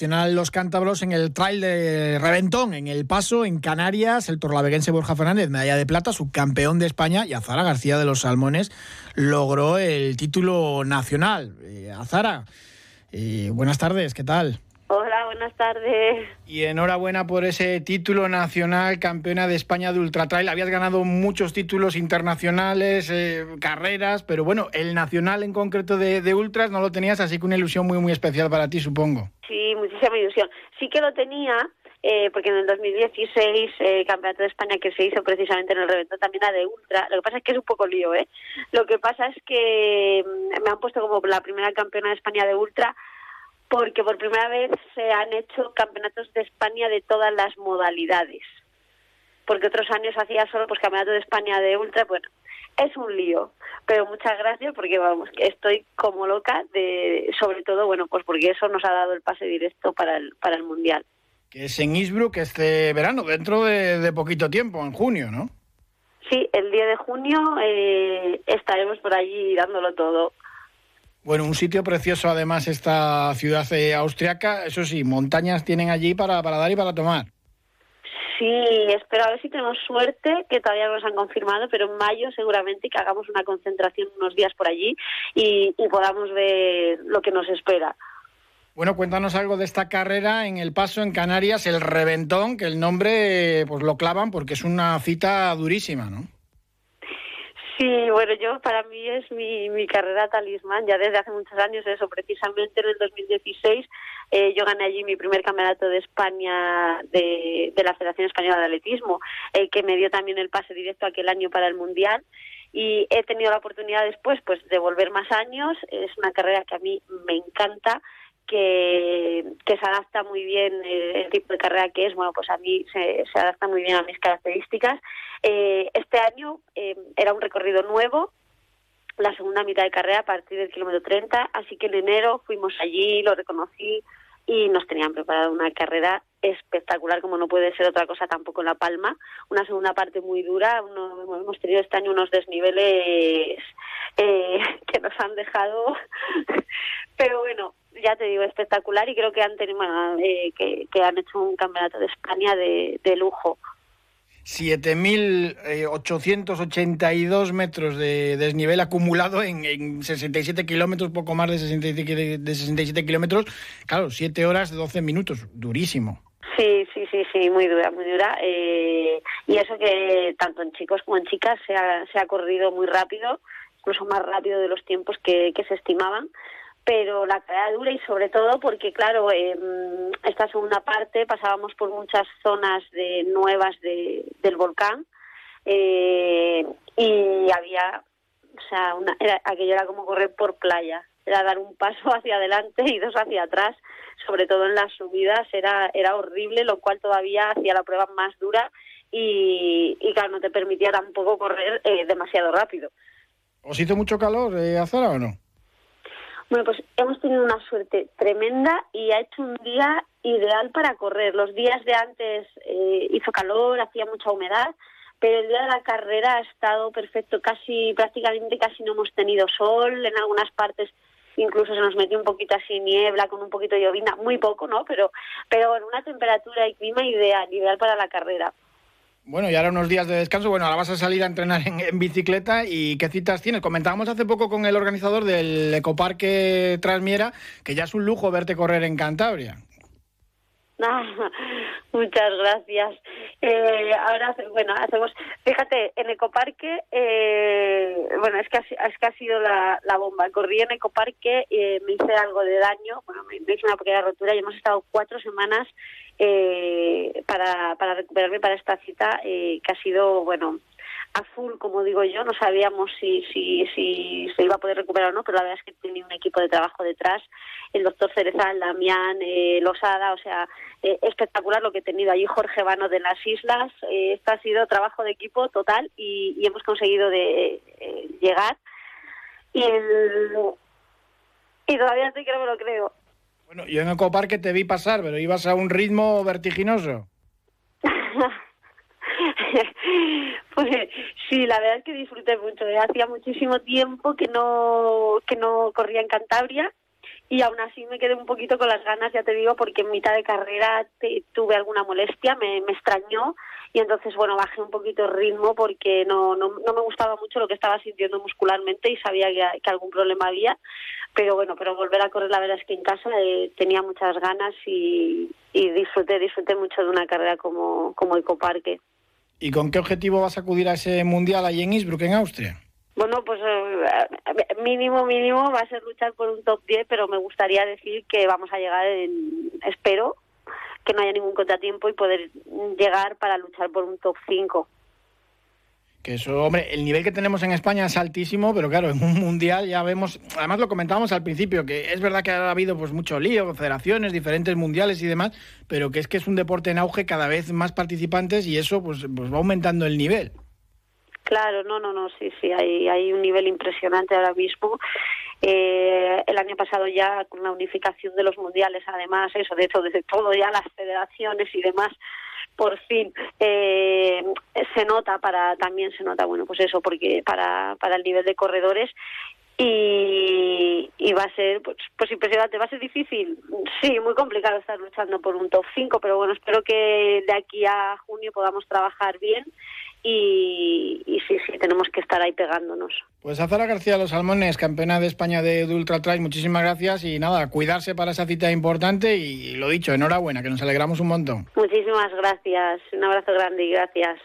Los cántabros en el trail de Reventón, en El Paso, en Canarias, el torlaveguense Borja Fernández, medalla de plata, subcampeón de España, y Azara García de los Salmones logró el título nacional. Eh, Azara, eh, buenas tardes, ¿qué tal? Buenas tardes. Y enhorabuena por ese título nacional, campeona de España de Ultra Trail. Habías ganado muchos títulos internacionales, eh, carreras, pero bueno, el nacional en concreto de, de, Ultras no lo tenías, así que una ilusión muy, muy especial para ti, supongo. Sí, muchísima ilusión. Sí que lo tenía, eh, porque en el 2016 el eh, Campeonato de España que se hizo precisamente en el Reventón también era de Ultra. Lo que pasa es que es un poco lío, ¿eh? Lo que pasa es que mm, me han puesto como la primera campeona de España de Ultra porque por primera vez se han hecho campeonatos de España de todas las modalidades. Porque otros años hacía solo pues campeonato de España de ultra, bueno, es un lío, pero muchas gracias porque vamos, estoy como loca de sobre todo, bueno, pues porque eso nos ha dado el pase directo para el para el mundial. Que es en Innsbruck este verano, dentro de, poquito tiempo, en junio, ¿no? Sí, el día de junio eh, estaremos por allí dándolo todo. Bueno, un sitio precioso además esta ciudad eh, austriaca. Eso sí, montañas tienen allí para, para dar y para tomar. Sí, espero a ver si tenemos suerte, que todavía no nos han confirmado, pero en mayo seguramente que hagamos una concentración unos días por allí y, y podamos ver lo que nos espera. Bueno, cuéntanos algo de esta carrera en el paso en Canarias, el Reventón, que el nombre pues lo clavan porque es una cita durísima, ¿no? Sí, bueno, yo para mí es mi, mi carrera talismán, ya desde hace muchos años, eso precisamente en el 2016 eh, yo gané allí mi primer campeonato de España de, de la Federación Española de Atletismo, eh, que me dio también el pase directo aquel año para el Mundial y he tenido la oportunidad después pues de volver más años, es una carrera que a mí me encanta que, que se adapta muy bien eh, el tipo de carrera que es, bueno, pues a mí se, se adapta muy bien a mis características. Eh, este año eh, era un recorrido nuevo, la segunda mitad de carrera a partir del kilómetro 30, así que en enero fuimos allí, lo reconocí y nos tenían preparado una carrera espectacular, como no puede ser otra cosa tampoco en La Palma. Una segunda parte muy dura, uno, hemos tenido este año unos desniveles eh, que nos han dejado, pero bueno, ya te digo, espectacular y creo que han, tenido, eh, que, que, han hecho un campeonato de España de, de lujo. 7.882 metros de desnivel acumulado en, en 67 kilómetros, poco más de 67, de 67 kilómetros. Claro, 7 horas, 12 minutos, durísimo. Sí, sí, sí, sí, muy dura, muy dura. Eh, y eso que tanto en chicos como en chicas se ha, se ha corrido muy rápido, incluso más rápido de los tiempos que, que se estimaban pero la carrera dura y sobre todo porque, claro, en esta segunda parte pasábamos por muchas zonas de nuevas de, del volcán eh, y había, o sea, una, era, aquello era como correr por playa, era dar un paso hacia adelante y dos hacia atrás, sobre todo en las subidas, era, era horrible, lo cual todavía hacía la prueba más dura y, y claro, no te permitía tampoco correr eh, demasiado rápido. ¿Os hizo mucho calor, eh, Azara, o no? Bueno, pues hemos tenido una suerte tremenda y ha hecho un día ideal para correr. Los días de antes eh, hizo calor, hacía mucha humedad, pero el día de la carrera ha estado perfecto. Casi, prácticamente casi no hemos tenido sol. En algunas partes incluso se nos metió un poquito así niebla, con un poquito de llovina, muy poco, ¿no? Pero, pero en una temperatura y clima ideal, ideal para la carrera. Bueno, y ahora unos días de descanso. Bueno, ahora vas a salir a entrenar en, bicicleta. ¿Y qué citas tienes? Comentábamos hace poco con el organizador del Ecoparque Trasmiera que ya es un lujo verte correr en Cantabria. muchas gracias. Eh, ahora, bueno, hacemos, fíjate, en Ecoparque, eh, es que, ha, es que ha sido la, la bomba. Corrí en Ecoparque, eh, me hice algo de daño, bueno, me, me hice una pequeña rotura y hemos estado cuatro semanas eh, para, para recuperarme para esta cita, eh, que ha sido, bueno, a full, como digo yo, no sabíamos si, si, si se iba a poder recuperar o no, pero la verdad es que tenía un equipo de trabajo detrás, el doctor Cerezal, Damián, eh, Losada, o sea, eh, espectacular lo que he tenido allí, Jorge Vano de las Islas, eh, esto ha sido trabajo de equipo total y, y hemos conseguido de eh, llegar y, el, y todavía estoy que no me lo creo. Bueno, yo en Ecoparque te vi pasar, pero ibas a un ritmo vertiginoso. pues sí, la verdad es que disfruté mucho. ¿eh? Hacía muchísimo tiempo que no que no corría en Cantabria y aún así me quedé un poquito con las ganas, ya te digo, porque en mitad de carrera tuve alguna molestia, me, me extrañó y entonces, bueno, bajé un poquito el ritmo porque no, no, no me gustaba mucho lo que estaba sintiendo muscularmente y sabía que, que, algún problema había, pero bueno, pero volver a correr la verdad es que en casa eh, tenía muchas ganas y, y disfruté, disfruté mucho de una carrera como, como Ecoparque. ¿Y con qué objetivo vas a acudir a ese mundial allí en Innsbruck, en Austria? Bueno, pues eh, mínimo, mínimo va a ser luchar por un top 10, pero me gustaría decir que vamos a llegar, en, espero, que no haya ningún contratiempo y poder llegar para luchar por un top 5. Que eso, hombre, el nivel que tenemos en España es altísimo, pero claro, en un mundial ya vemos, además lo comentábamos al principio, que es verdad que ha habido pues mucho lío, federaciones, diferentes mundiales y demás, pero que es que es un deporte en auge, cada vez más participantes y eso pues, pues va aumentando el nivel. Claro, no, no, no, sí, sí, hay, hay un nivel impresionante ahora mismo. Eh, el año pasado ya con la unificación de los mundiales, además, eso, de hecho, desde todo ya las federaciones y demás, por fin eh, se nota para también se nota bueno pues eso porque para para el nivel de corredores y, y va a ser pues, pues impresionante. Va a ser difícil sí muy complicado estar luchando por un top 5 pero bueno espero que de aquí a junio podamos trabajar bien y, sí, sí, tenemos que estar ahí pegándonos. Pues Azara García Los Salmones, campeona de España de, Ultra Trail, muchísimas gracias y nada, cuidarse para esa cita importante y lo dicho, enhorabuena, que nos alegramos un montón. Muchísimas gracias, un abrazo grande y gracias.